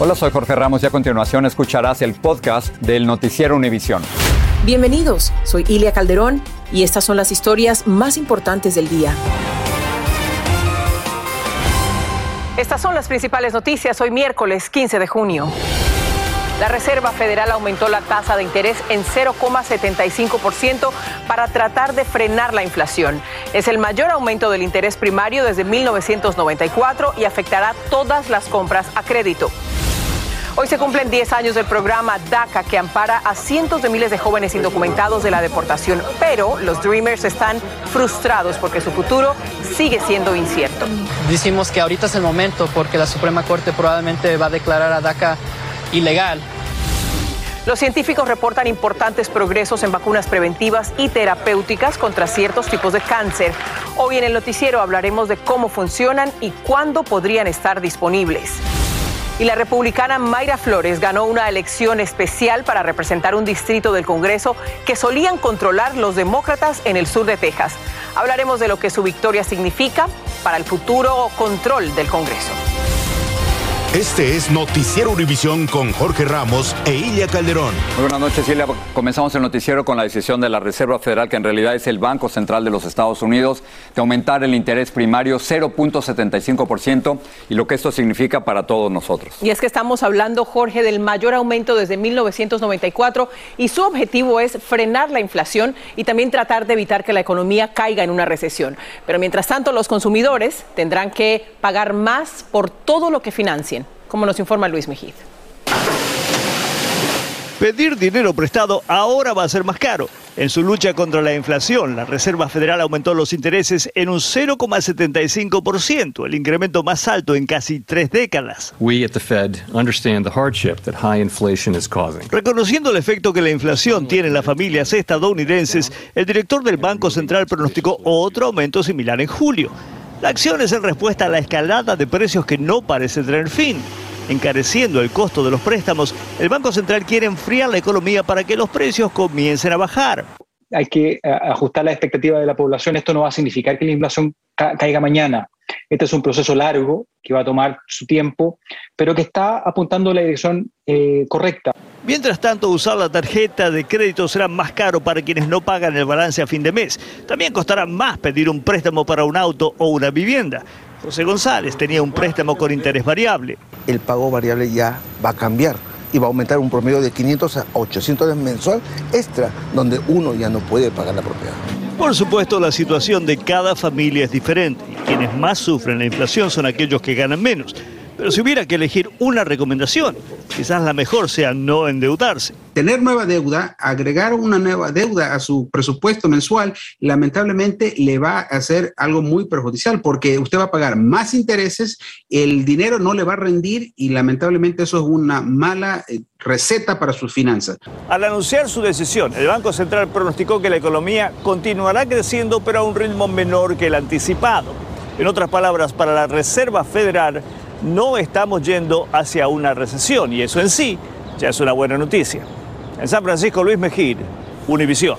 Hola, soy Jorge Ramos y a continuación escucharás el podcast del Noticiero Univisión. Bienvenidos, soy Ilia Calderón y estas son las historias más importantes del día. Estas son las principales noticias hoy miércoles 15 de junio. La Reserva Federal aumentó la tasa de interés en 0,75% para tratar de frenar la inflación. Es el mayor aumento del interés primario desde 1994 y afectará todas las compras a crédito. Hoy se cumplen 10 años del programa DACA que ampara a cientos de miles de jóvenes indocumentados de la deportación, pero los Dreamers están frustrados porque su futuro sigue siendo incierto. Decimos que ahorita es el momento porque la Suprema Corte probablemente va a declarar a DACA ilegal. Los científicos reportan importantes progresos en vacunas preventivas y terapéuticas contra ciertos tipos de cáncer. Hoy en el noticiero hablaremos de cómo funcionan y cuándo podrían estar disponibles. Y la republicana Mayra Flores ganó una elección especial para representar un distrito del Congreso que solían controlar los demócratas en el sur de Texas. Hablaremos de lo que su victoria significa para el futuro control del Congreso. Este es Noticiero Univisión con Jorge Ramos e Ilia Calderón. Muy buenas noches, Ilia. Comenzamos el noticiero con la decisión de la Reserva Federal, que en realidad es el Banco Central de los Estados Unidos, de aumentar el interés primario 0.75% y lo que esto significa para todos nosotros. Y es que estamos hablando, Jorge, del mayor aumento desde 1994 y su objetivo es frenar la inflación y también tratar de evitar que la economía caiga en una recesión. Pero mientras tanto, los consumidores tendrán que pagar más por todo lo que financien como nos informa Luis Mejid. Pedir dinero prestado ahora va a ser más caro. En su lucha contra la inflación, la Reserva Federal aumentó los intereses en un 0,75%, el incremento más alto en casi tres décadas. Reconociendo el efecto que la inflación tiene en las familias estadounidenses, el director del Banco Central pronosticó otro aumento similar en julio. La acción es en respuesta a la escalada de precios que no parece tener fin. Encareciendo el costo de los préstamos, el Banco Central quiere enfriar la economía para que los precios comiencen a bajar. Hay que eh, ajustar la expectativa de la población. Esto no va a significar que la inflación caiga mañana. Este es un proceso largo que va a tomar su tiempo, pero que está apuntando en la dirección eh, correcta. Mientras tanto, usar la tarjeta de crédito será más caro para quienes no pagan el balance a fin de mes. También costará más pedir un préstamo para un auto o una vivienda. José González tenía un préstamo con interés variable. El pago variable ya va a cambiar y va a aumentar un promedio de 500 a 800 mensual extra, donde uno ya no puede pagar la propiedad. Por supuesto, la situación de cada familia es diferente y quienes más sufren la inflación son aquellos que ganan menos. Pero si hubiera que elegir una recomendación, quizás la mejor sea no endeudarse. Tener nueva deuda, agregar una nueva deuda a su presupuesto mensual, lamentablemente le va a hacer algo muy perjudicial porque usted va a pagar más intereses, el dinero no le va a rendir y lamentablemente eso es una mala eh, receta para sus finanzas. Al anunciar su decisión, el Banco Central pronosticó que la economía continuará creciendo pero a un ritmo menor que el anticipado. En otras palabras, para la Reserva Federal, no estamos yendo hacia una recesión y eso en sí ya es una buena noticia. En San Francisco, Luis Mejir, Univisión.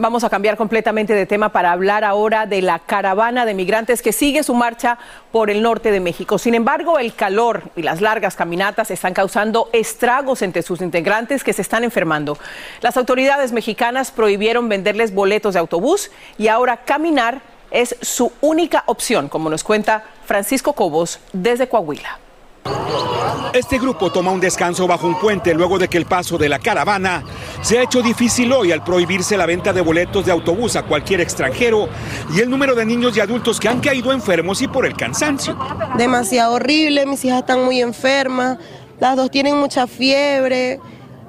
Vamos a cambiar completamente de tema para hablar ahora de la caravana de migrantes que sigue su marcha por el norte de México. Sin embargo, el calor y las largas caminatas están causando estragos entre sus integrantes que se están enfermando. Las autoridades mexicanas prohibieron venderles boletos de autobús y ahora caminar es su única opción, como nos cuenta Francisco Cobos desde Coahuila. Este grupo toma un descanso bajo un puente luego de que el paso de la caravana se ha hecho difícil hoy al prohibirse la venta de boletos de autobús a cualquier extranjero y el número de niños y adultos que han caído enfermos y por el cansancio. Demasiado horrible, mis hijas están muy enfermas, las dos tienen mucha fiebre.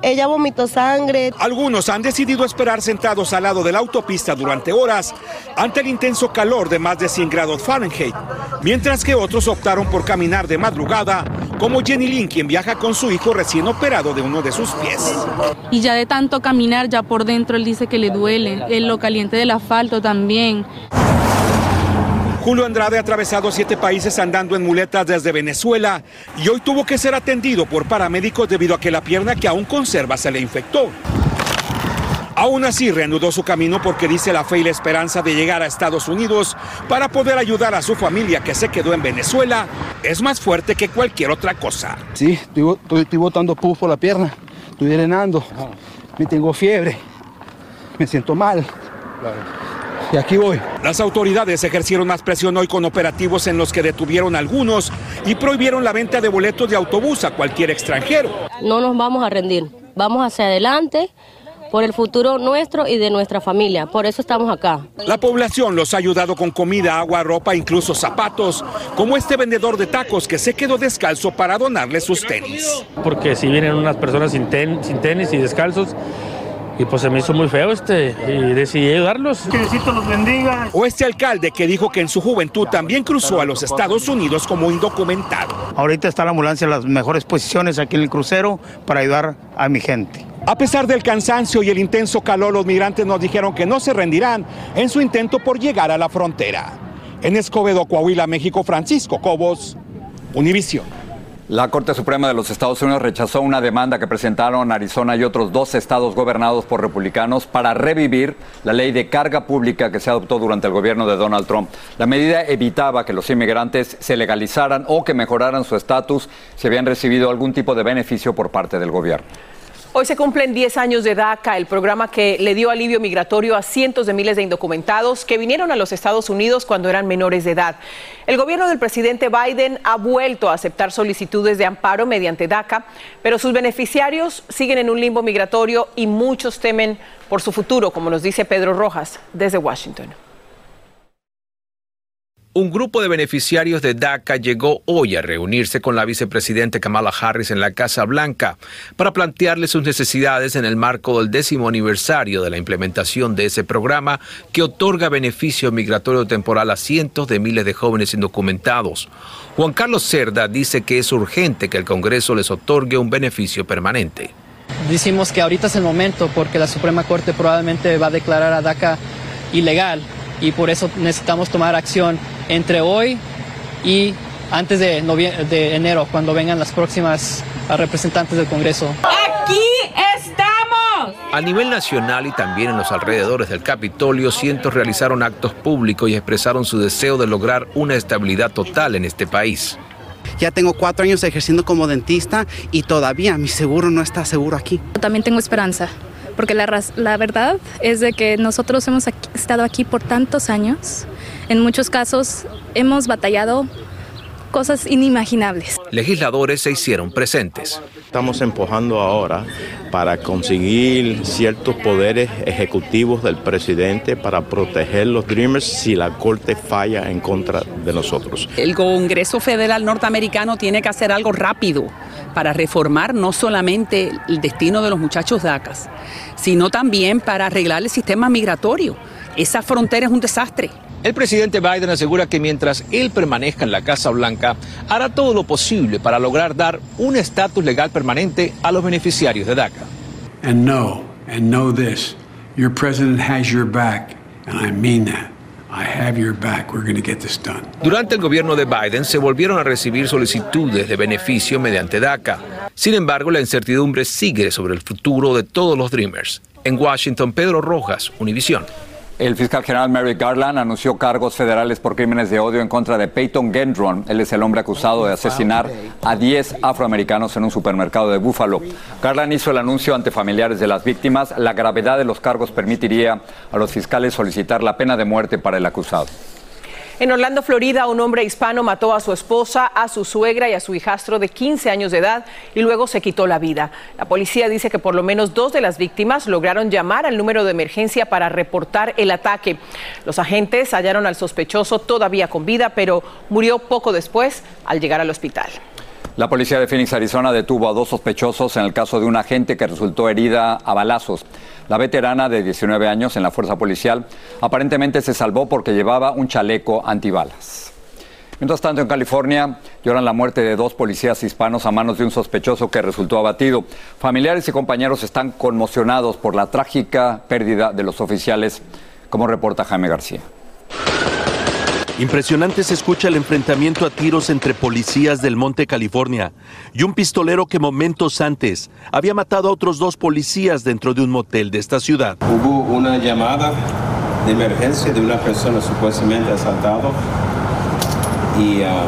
Ella vomitó sangre. Algunos han decidido esperar sentados al lado de la autopista durante horas ante el intenso calor de más de 100 grados Fahrenheit, mientras que otros optaron por caminar de madrugada, como Jenny Lynn, quien viaja con su hijo recién operado de uno de sus pies. Y ya de tanto caminar, ya por dentro él dice que le duele, el lo caliente del asfalto también. Julio Andrade ha atravesado siete países andando en muletas desde Venezuela y hoy tuvo que ser atendido por paramédicos debido a que la pierna que aún conserva se le infectó. Aún así reanudó su camino porque dice la fe y la esperanza de llegar a Estados Unidos para poder ayudar a su familia que se quedó en Venezuela es más fuerte que cualquier otra cosa. Sí, estoy, estoy, estoy botando pus por la pierna, estoy drenando, me tengo fiebre, me siento mal. Y aquí voy. Las autoridades ejercieron más presión hoy con operativos en los que detuvieron a algunos y prohibieron la venta de boletos de autobús a cualquier extranjero. No nos vamos a rendir, vamos hacia adelante por el futuro nuestro y de nuestra familia. Por eso estamos acá. La población los ha ayudado con comida, agua, ropa, incluso zapatos, como este vendedor de tacos que se quedó descalzo para donarle sus tenis. Porque si vienen unas personas sin, ten, sin tenis y descalzos, y pues se me hizo muy feo este y decidí ayudarlos. Que Diosito los bendiga. O este alcalde que dijo que en su juventud también cruzó a los Estados Unidos como indocumentado. Ahorita está la ambulancia en las mejores posiciones aquí en el crucero para ayudar a mi gente. A pesar del cansancio y el intenso calor, los migrantes nos dijeron que no se rendirán en su intento por llegar a la frontera. En Escobedo, Coahuila, México, Francisco Cobos, Univisión. La Corte Suprema de los Estados Unidos rechazó una demanda que presentaron Arizona y otros dos estados gobernados por republicanos para revivir la ley de carga pública que se adoptó durante el gobierno de Donald Trump. La medida evitaba que los inmigrantes se legalizaran o que mejoraran su estatus si habían recibido algún tipo de beneficio por parte del gobierno. Hoy se cumplen 10 años de DACA, el programa que le dio alivio migratorio a cientos de miles de indocumentados que vinieron a los Estados Unidos cuando eran menores de edad. El gobierno del presidente Biden ha vuelto a aceptar solicitudes de amparo mediante DACA, pero sus beneficiarios siguen en un limbo migratorio y muchos temen por su futuro, como nos dice Pedro Rojas desde Washington. Un grupo de beneficiarios de DACA llegó hoy a reunirse con la vicepresidenta Kamala Harris en la Casa Blanca para plantearle sus necesidades en el marco del décimo aniversario de la implementación de ese programa que otorga beneficio migratorio temporal a cientos de miles de jóvenes indocumentados. Juan Carlos Cerda dice que es urgente que el Congreso les otorgue un beneficio permanente. Decimos que ahorita es el momento porque la Suprema Corte probablemente va a declarar a DACA ilegal y por eso necesitamos tomar acción entre hoy y antes de, de enero, cuando vengan las próximas representantes del Congreso. ¡Aquí estamos! A nivel nacional y también en los alrededores del Capitolio, cientos realizaron actos públicos y expresaron su deseo de lograr una estabilidad total en este país. Ya tengo cuatro años ejerciendo como dentista y todavía mi seguro no está seguro aquí. También tengo esperanza porque la, la, verdad es de que nosotros hemos estado aquí por tantos años. En muchos casos hemos batallado cosas inimaginables. Legisladores se hicieron presentes. Estamos empujando ahora para conseguir ciertos poderes ejecutivos del presidente para proteger los Dreamers si la Corte falla en contra de nosotros. El Congreso Federal norteamericano tiene que hacer algo rápido para reformar no solamente el destino de los muchachos DACAS, sino también para arreglar el sistema migratorio. Esa frontera es un desastre. El presidente Biden asegura que mientras él permanezca en la Casa Blanca, hará todo lo posible para lograr dar un estatus legal permanente a los beneficiarios de DACA. And know, and know this, your president has your back, and I mean that. I have your back. We're going to get this done. Durante el gobierno de Biden se volvieron a recibir solicitudes de beneficio mediante DACA. Sin embargo, la incertidumbre sigue sobre el futuro de todos los Dreamers. En Washington, Pedro Rojas, Univisión. El fiscal general Merrick Garland anunció cargos federales por crímenes de odio en contra de Peyton Gendron. Él es el hombre acusado de asesinar a 10 afroamericanos en un supermercado de Búfalo. Garland hizo el anuncio ante familiares de las víctimas. La gravedad de los cargos permitiría a los fiscales solicitar la pena de muerte para el acusado. En Orlando, Florida, un hombre hispano mató a su esposa, a su suegra y a su hijastro de 15 años de edad y luego se quitó la vida. La policía dice que por lo menos dos de las víctimas lograron llamar al número de emergencia para reportar el ataque. Los agentes hallaron al sospechoso todavía con vida, pero murió poco después al llegar al hospital. La policía de Phoenix, Arizona, detuvo a dos sospechosos en el caso de una agente que resultó herida a balazos. La veterana de 19 años en la fuerza policial aparentemente se salvó porque llevaba un chaleco antibalas. Mientras tanto, en California lloran la muerte de dos policías hispanos a manos de un sospechoso que resultó abatido. Familiares y compañeros están conmocionados por la trágica pérdida de los oficiales, como reporta Jaime García. Impresionante se escucha el enfrentamiento a tiros entre policías del Monte California y un pistolero que momentos antes había matado a otros dos policías dentro de un motel de esta ciudad. Hubo una llamada de emergencia de una persona supuestamente asaltada y ah,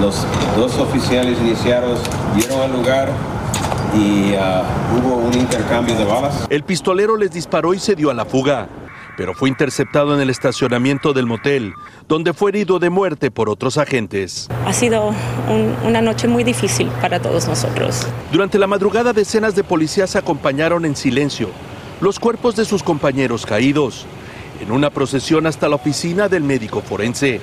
los dos oficiales iniciados dieron al lugar y ah, hubo un intercambio de balas. El pistolero les disparó y se dio a la fuga pero fue interceptado en el estacionamiento del motel, donde fue herido de muerte por otros agentes. Ha sido una noche muy difícil para todos nosotros. Durante la madrugada decenas de policías acompañaron en silencio los cuerpos de sus compañeros caídos en una procesión hasta la oficina del médico forense.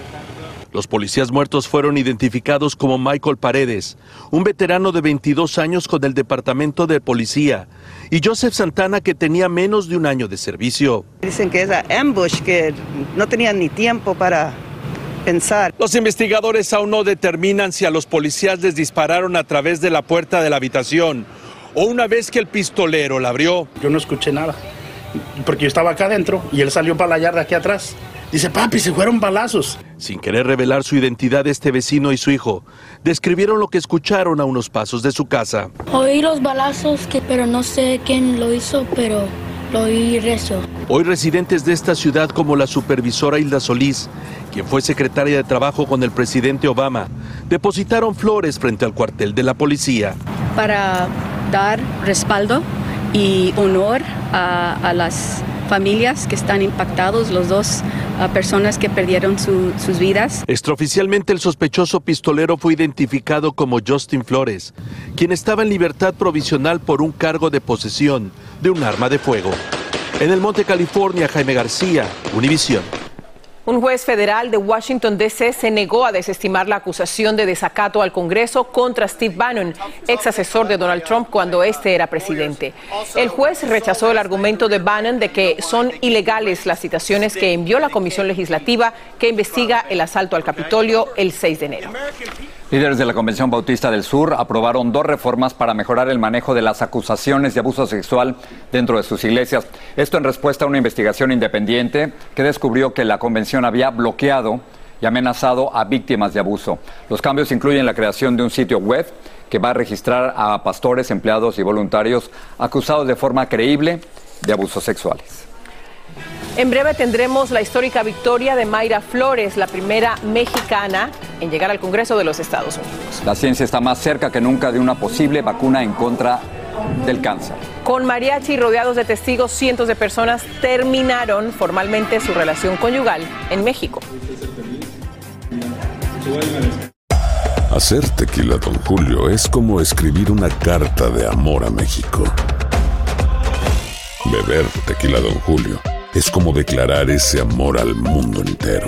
Los policías muertos fueron identificados como Michael Paredes, un veterano de 22 años con el Departamento de Policía, y Joseph Santana, que tenía menos de un año de servicio. Dicen que es ambush, que no tenían ni tiempo para pensar. Los investigadores aún no determinan si a los policías les dispararon a través de la puerta de la habitación o una vez que el pistolero la abrió. Yo no escuché nada, porque yo estaba acá adentro y él salió para la yarda aquí atrás. Dice, papi, se fueron balazos. Sin querer revelar su identidad, este vecino y su hijo describieron lo que escucharon a unos pasos de su casa. Oí los balazos, que, pero no sé quién lo hizo, pero lo oí rezo. Hoy residentes de esta ciudad como la supervisora Hilda Solís, quien fue secretaria de Trabajo con el presidente Obama, depositaron flores frente al cuartel de la policía. Para dar respaldo y honor a, a las familias que están impactados, los dos uh, personas que perdieron sus vidas. Extraoficialmente el sospechoso pistolero fue identificado como Justin Flores, quien estaba en libertad provisional por un cargo de posesión de un arma de fuego. En el Monte California, Jaime García, Univisión. Un juez federal de Washington, D.C. se negó a desestimar la acusación de desacato al Congreso contra Steve Bannon, ex asesor de Donald Trump cuando este era presidente. El juez rechazó el argumento de Bannon de que son ilegales las citaciones que envió la Comisión Legislativa que investiga el asalto al Capitolio el 6 de enero. Líderes de la Convención Bautista del Sur aprobaron dos reformas para mejorar el manejo de las acusaciones de abuso sexual dentro de sus iglesias. Esto en respuesta a una investigación independiente que descubrió que la convención había bloqueado y amenazado a víctimas de abuso. Los cambios incluyen la creación de un sitio web que va a registrar a pastores, empleados y voluntarios acusados de forma creíble de abusos sexuales. En breve tendremos la histórica victoria de Mayra Flores, la primera mexicana en llegar al Congreso de los Estados Unidos. La ciencia está más cerca que nunca de una posible vacuna en contra del cáncer. Con mariachi rodeados de testigos, cientos de personas terminaron formalmente su relación conyugal en México. Hacer tequila, don Julio, es como escribir una carta de amor a México. Beber tequila, don Julio es como declarar ese amor al mundo entero.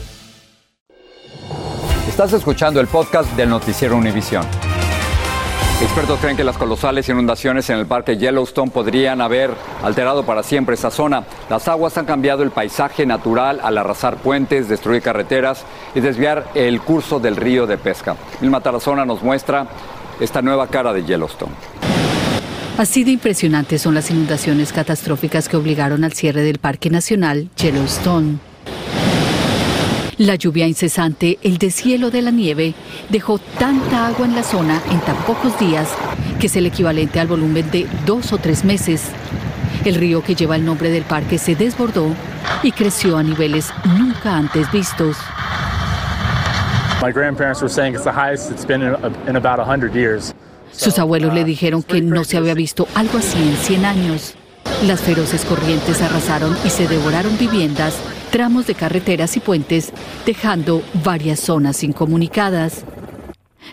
Estás escuchando el podcast del noticiero Univisión. Expertos creen que las colosales inundaciones en el parque Yellowstone podrían haber alterado para siempre esa zona. Las aguas han cambiado el paisaje natural al arrasar puentes, destruir carreteras y desviar el curso del río de pesca. Vilma Tarazona nos muestra esta nueva cara de Yellowstone. Así de impresionantes son las inundaciones catastróficas que obligaron al cierre del Parque Nacional Yellowstone. La lluvia incesante, el deshielo de la nieve, dejó tanta agua en la zona en tan pocos días que es el equivalente al volumen de dos o tres meses. El río que lleva el nombre del parque se desbordó y creció a niveles nunca antes vistos. My grandparents were saying it's the highest it's been in, in about 100 years. Sus abuelos le dijeron que no se había visto algo así en 100 años. Las feroces corrientes arrasaron y se devoraron viviendas, tramos de carreteras y puentes, dejando varias zonas incomunicadas.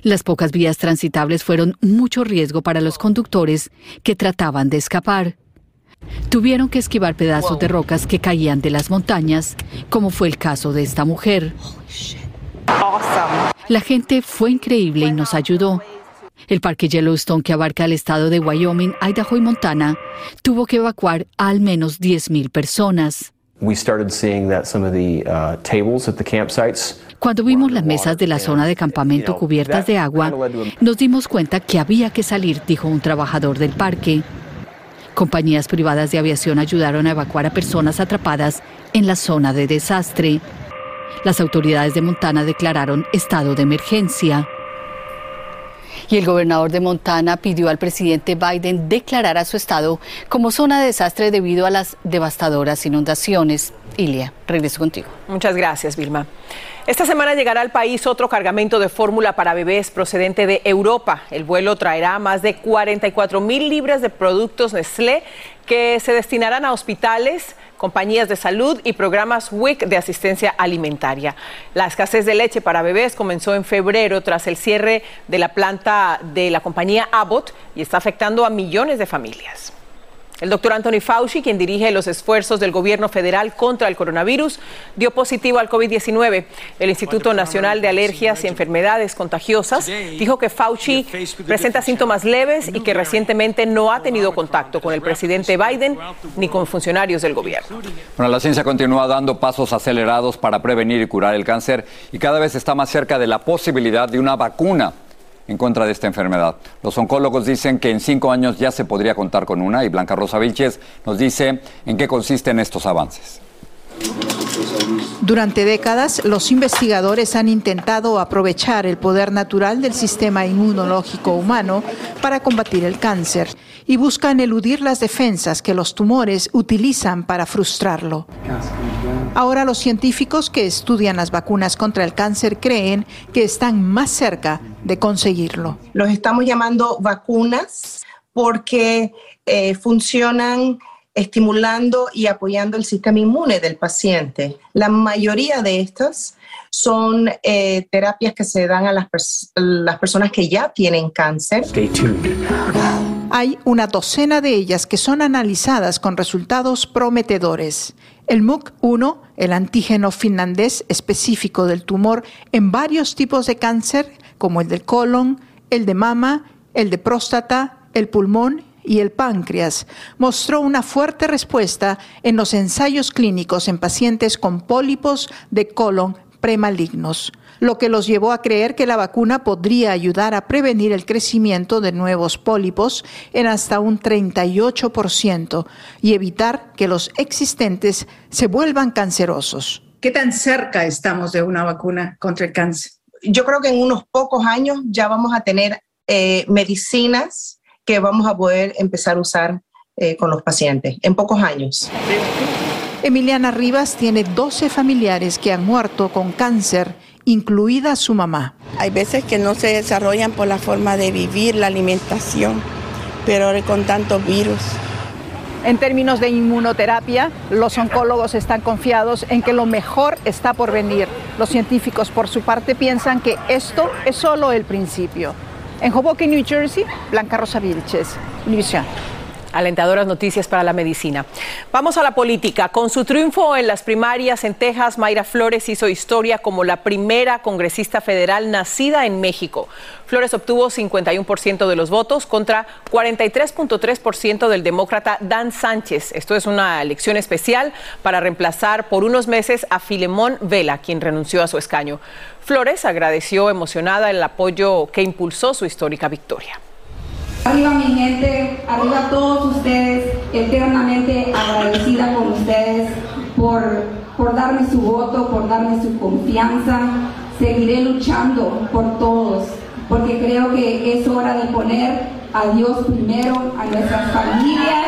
Las pocas vías transitables fueron mucho riesgo para los conductores que trataban de escapar. Tuvieron que esquivar pedazos de rocas que caían de las montañas, como fue el caso de esta mujer. La gente fue increíble y nos ayudó. El parque Yellowstone, que abarca el estado de Wyoming, Idaho y Montana, tuvo que evacuar a al menos 10.000 personas. Cuando vimos las mesas de la zona de campamento cubiertas de agua, nos dimos cuenta que había que salir, dijo un trabajador del parque. Compañías privadas de aviación ayudaron a evacuar a personas atrapadas en la zona de desastre. Las autoridades de Montana declararon estado de emergencia. Y el gobernador de Montana pidió al presidente Biden declarar a su estado como zona de desastre debido a las devastadoras inundaciones. Ilia, regreso contigo. Muchas gracias, Vilma. Esta semana llegará al país otro cargamento de fórmula para bebés procedente de Europa. El vuelo traerá más de 44 mil libras de productos Nestlé que se destinarán a hospitales, compañías de salud y programas WIC de asistencia alimentaria. La escasez de leche para bebés comenzó en febrero tras el cierre de la planta de la compañía Abbott y está afectando a millones de familias. El doctor Anthony Fauci, quien dirige los esfuerzos del gobierno federal contra el coronavirus, dio positivo al COVID-19. El Instituto Nacional de Alergias y Enfermedades Contagiosas dijo que Fauci presenta síntomas leves y que recientemente no ha tenido contacto con el presidente Biden ni con funcionarios del gobierno. Bueno, la ciencia continúa dando pasos acelerados para prevenir y curar el cáncer y cada vez está más cerca de la posibilidad de una vacuna en contra de esta enfermedad. Los oncólogos dicen que en cinco años ya se podría contar con una y Blanca Rosa Vilches nos dice en qué consisten estos avances. Durante décadas, los investigadores han intentado aprovechar el poder natural del sistema inmunológico humano para combatir el cáncer y buscan eludir las defensas que los tumores utilizan para frustrarlo. Ahora los científicos que estudian las vacunas contra el cáncer creen que están más cerca de conseguirlo. Los estamos llamando vacunas porque eh, funcionan estimulando y apoyando el sistema inmune del paciente. La mayoría de estas son eh, terapias que se dan a las, las personas que ya tienen cáncer. Hay una docena de ellas que son analizadas con resultados prometedores. El MUC1, el antígeno finlandés específico del tumor en varios tipos de cáncer, como el del colon, el de mama, el de próstata, el pulmón y el páncreas, mostró una fuerte respuesta en los ensayos clínicos en pacientes con pólipos de colon premalignos, lo que los llevó a creer que la vacuna podría ayudar a prevenir el crecimiento de nuevos pólipos en hasta un 38% y evitar que los existentes se vuelvan cancerosos. ¿Qué tan cerca estamos de una vacuna contra el cáncer? Yo creo que en unos pocos años ya vamos a tener eh, medicinas que vamos a poder empezar a usar eh, con los pacientes en pocos años. Emiliana Rivas tiene 12 familiares que han muerto con cáncer, incluida su mamá. Hay veces que no se desarrollan por la forma de vivir, la alimentación, pero ahora con tantos virus. En términos de inmunoterapia, los oncólogos están confiados en que lo mejor está por venir. Los científicos, por su parte, piensan que esto es solo el principio. En Hoboken, New Jersey, Blanca Rosa Vilches, Univision. Alentadoras noticias para la medicina. Vamos a la política. Con su triunfo en las primarias en Texas, Mayra Flores hizo historia como la primera congresista federal nacida en México. Flores obtuvo 51% de los votos contra 43.3% del demócrata Dan Sánchez. Esto es una elección especial para reemplazar por unos meses a Filemón Vela, quien renunció a su escaño. Flores agradeció emocionada el apoyo que impulsó su histórica victoria. Arriba mi gente, arriba todos ustedes, eternamente agradecida con ustedes por, por darme su voto, por darme su confianza. Seguiré luchando por todos, porque creo que es hora de poner a Dios primero, a nuestras familias.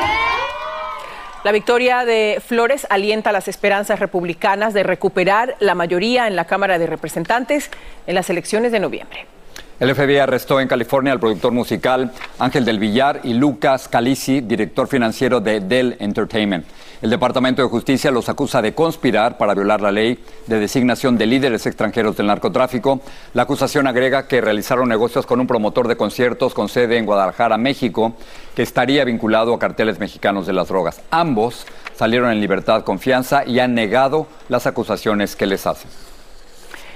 La victoria de Flores alienta las esperanzas republicanas de recuperar la mayoría en la Cámara de Representantes en las elecciones de noviembre. El FBI arrestó en California al productor musical Ángel del Villar y Lucas Calisi, director financiero de Dell Entertainment. El Departamento de Justicia los acusa de conspirar para violar la ley de designación de líderes extranjeros del narcotráfico. La acusación agrega que realizaron negocios con un promotor de conciertos con sede en Guadalajara, México, que estaría vinculado a carteles mexicanos de las drogas. Ambos salieron en libertad, confianza y han negado las acusaciones que les hacen.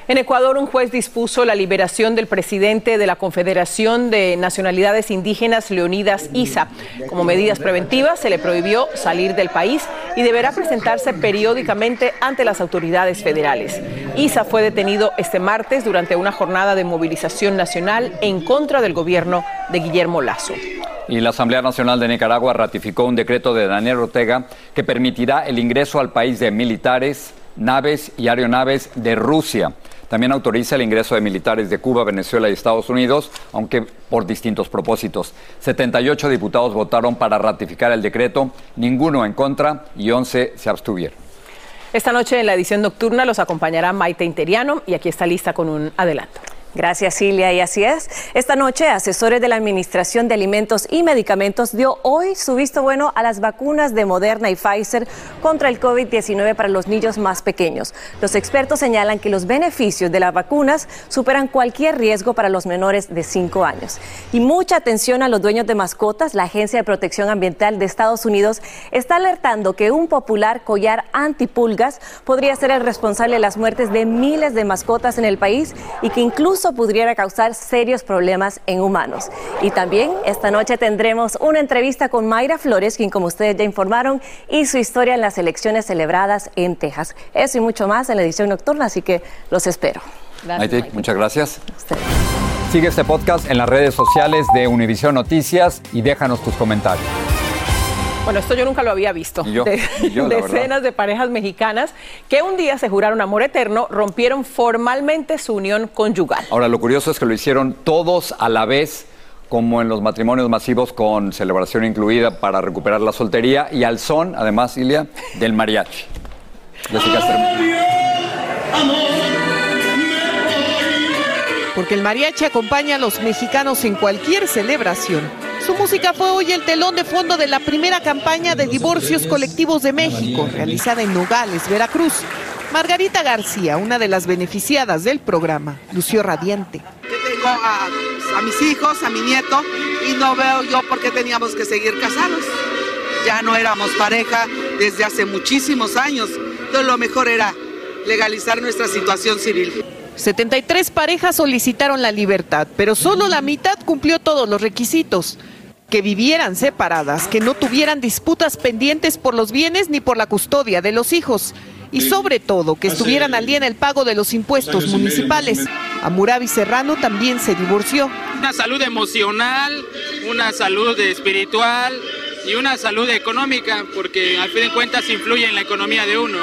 En Ecuador, un juez dispuso la liberación del presidente de la Confederación de Nacionalidades Indígenas, Leonidas Isa. Como medidas preventivas, se le prohibió salir del país y deberá presentarse periódicamente ante las autoridades federales. Isa fue detenido este martes durante una jornada de movilización nacional en contra del gobierno de Guillermo Lazo. Y la Asamblea Nacional de Nicaragua ratificó un decreto de Daniel Ortega que permitirá el ingreso al país de militares, naves y aeronaves de Rusia. También autoriza el ingreso de militares de Cuba, Venezuela y Estados Unidos, aunque por distintos propósitos. 78 diputados votaron para ratificar el decreto, ninguno en contra y 11 se abstuvieron. Esta noche en la edición nocturna los acompañará Maite Interiano y aquí está lista con un adelanto. Gracias, Silvia. Y así es. Esta noche, asesores de la Administración de Alimentos y Medicamentos dio hoy su visto bueno a las vacunas de Moderna y Pfizer contra el COVID-19 para los niños más pequeños. Los expertos señalan que los beneficios de las vacunas superan cualquier riesgo para los menores de 5 años. Y mucha atención a los dueños de mascotas. La Agencia de Protección Ambiental de Estados Unidos está alertando que un popular collar antipulgas podría ser el responsable de las muertes de miles de mascotas en el país y que incluso pudiera causar serios problemas en humanos. Y también esta noche tendremos una entrevista con Mayra Flores, quien como ustedes ya informaron, y su historia en las elecciones celebradas en Texas. Eso y mucho más en la edición nocturna, así que los espero. Maite, muchas gracias. Sigue este podcast en las redes sociales de Univision Noticias y déjanos tus comentarios. Bueno, esto yo nunca lo había visto. decenas de parejas mexicanas que un día se juraron amor eterno, rompieron formalmente su unión conyugal. Ahora, lo curioso es que lo hicieron todos a la vez como en los matrimonios masivos con celebración incluida para recuperar la soltería y al son, además, Ilia, del mariachi. Porque el mariachi acompaña a los mexicanos en cualquier celebración su música fue hoy el telón de fondo de la primera campaña de divorcios colectivos de México, realizada en Nogales, Veracruz. Margarita García, una de las beneficiadas del programa, lució radiante. Yo tengo a, a mis hijos, a mi nieto, y no veo yo por qué teníamos que seguir casados. Ya no éramos pareja desde hace muchísimos años. Entonces lo mejor era legalizar nuestra situación civil. 73 parejas solicitaron la libertad, pero solo la mitad cumplió todos los requisitos que vivieran separadas, que no tuvieran disputas pendientes por los bienes ni por la custodia de los hijos y sobre todo que estuvieran al día en el pago de los impuestos municipales. Amurabi Serrano también se divorció. Una salud emocional, una salud espiritual, y una salud económica, porque al fin de cuentas influye en la economía de uno.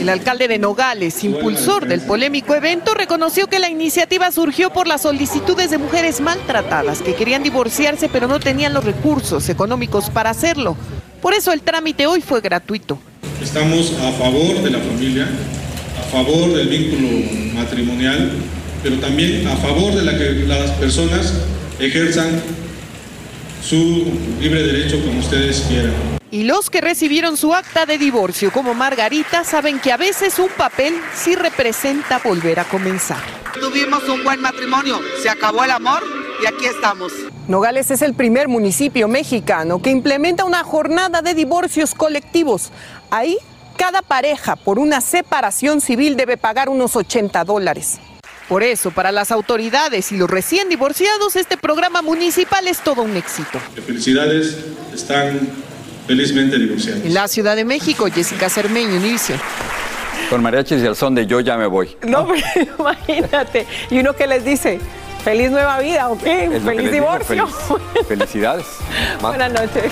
El alcalde de Nogales, impulsor del polémico evento, reconoció que la iniciativa surgió por las solicitudes de mujeres maltratadas que querían divorciarse pero no tenían los recursos económicos para hacerlo. Por eso el trámite hoy fue gratuito. Estamos a favor de la familia, a favor del vínculo matrimonial, pero también a favor de la que las personas ejerzan su libre derecho como ustedes quieran. Y los que recibieron su acta de divorcio como Margarita saben que a veces un papel sí representa volver a comenzar. Tuvimos un buen matrimonio, se acabó el amor y aquí estamos. Nogales es el primer municipio mexicano que implementa una jornada de divorcios colectivos. Ahí, cada pareja por una separación civil debe pagar unos 80 dólares. Por eso, para las autoridades y los recién divorciados, este programa municipal es todo un éxito. Felicidades, están felizmente divorciados. En la Ciudad de México, Jessica Cermeño, Univision. Con mariachis y el son de yo ya me voy. No, pero imagínate. Y uno que les dice, feliz nueva vida, ¿o qué? Es lo que Feliz divorcio. feliz- felicidades. Buenas noches.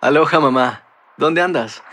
Aloha mamá, ¿dónde andas?